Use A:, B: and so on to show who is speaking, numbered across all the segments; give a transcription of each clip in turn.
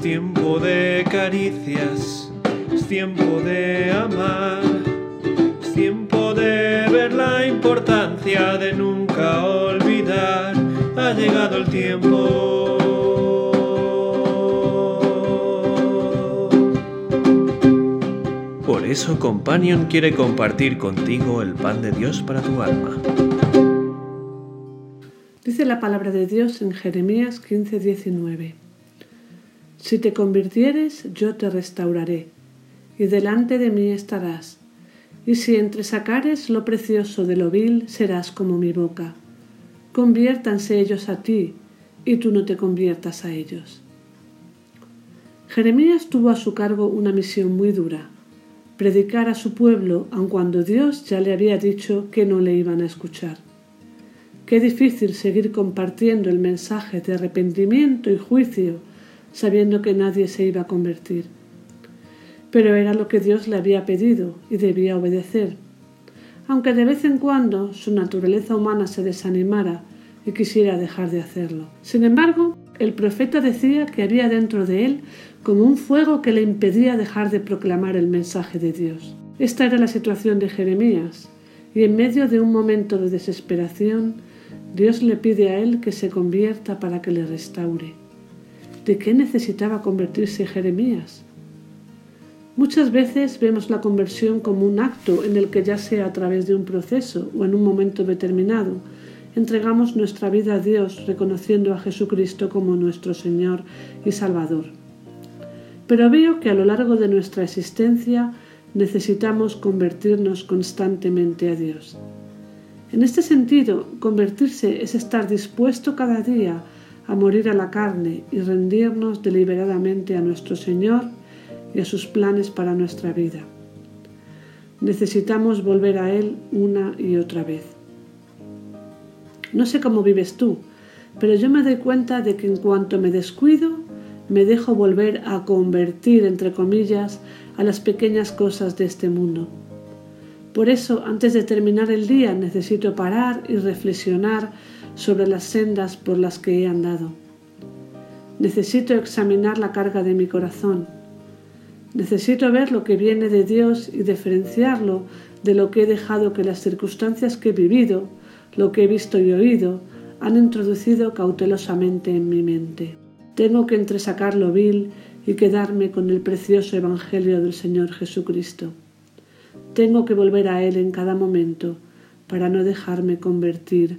A: tiempo de caricias, es tiempo de amar, es tiempo de ver la importancia de nunca olvidar. Ha llegado el tiempo. Por eso Companion quiere compartir contigo el pan de Dios para tu alma.
B: Dice la palabra de Dios en Jeremías 15:19. Si te convirtieres, yo te restauraré, y delante de mí estarás. Y si entresacares lo precioso de lo vil, serás como mi boca. Conviértanse ellos a ti, y tú no te conviertas a ellos. Jeremías tuvo a su cargo una misión muy dura, predicar a su pueblo aun cuando Dios ya le había dicho que no le iban a escuchar. Qué difícil seguir compartiendo el mensaje de arrepentimiento y juicio sabiendo que nadie se iba a convertir. Pero era lo que Dios le había pedido y debía obedecer. Aunque de vez en cuando su naturaleza humana se desanimara y quisiera dejar de hacerlo. Sin embargo, el profeta decía que había dentro de él como un fuego que le impedía dejar de proclamar el mensaje de Dios. Esta era la situación de Jeremías, y en medio de un momento de desesperación, Dios le pide a él que se convierta para que le restaure. ¿De qué necesitaba convertirse Jeremías? Muchas veces vemos la conversión como un acto en el que ya sea a través de un proceso o en un momento determinado, entregamos nuestra vida a Dios reconociendo a Jesucristo como nuestro Señor y Salvador. Pero veo que a lo largo de nuestra existencia necesitamos convertirnos constantemente a Dios. En este sentido, convertirse es estar dispuesto cada día a morir a la carne y rendirnos deliberadamente a nuestro Señor y a sus planes para nuestra vida. Necesitamos volver a Él una y otra vez. No sé cómo vives tú, pero yo me doy cuenta de que en cuanto me descuido, me dejo volver a convertir, entre comillas, a las pequeñas cosas de este mundo. Por eso, antes de terminar el día, necesito parar y reflexionar sobre las sendas por las que he andado. Necesito examinar la carga de mi corazón. Necesito ver lo que viene de Dios y diferenciarlo de lo que he dejado que las circunstancias que he vivido, lo que he visto y oído, han introducido cautelosamente en mi mente. Tengo que entresacar lo vil y quedarme con el precioso Evangelio del Señor Jesucristo. Tengo que volver a Él en cada momento para no dejarme convertir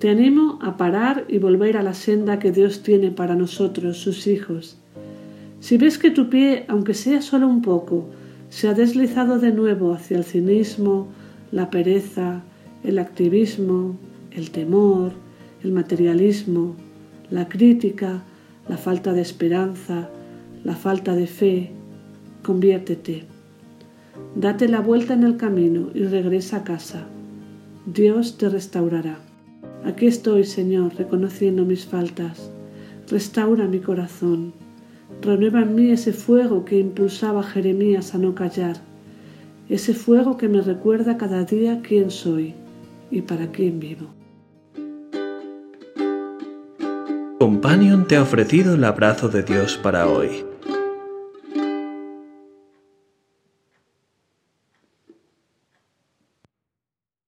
B: Te animo a parar y volver a la senda que Dios tiene para nosotros, sus hijos. Si ves que tu pie, aunque sea solo un poco, se ha deslizado de nuevo hacia el cinismo, la pereza, el activismo, el temor, el materialismo, la crítica, la falta de esperanza, la falta de fe, conviértete. Date la vuelta en el camino y regresa a casa. Dios te restaurará. Aquí estoy, Señor, reconociendo mis faltas. Restaura mi corazón. Renueva en mí ese fuego que impulsaba a Jeremías a no callar, ese fuego que me recuerda cada día quién soy y para quién vivo.
A: Companion te ha ofrecido el abrazo de Dios para hoy.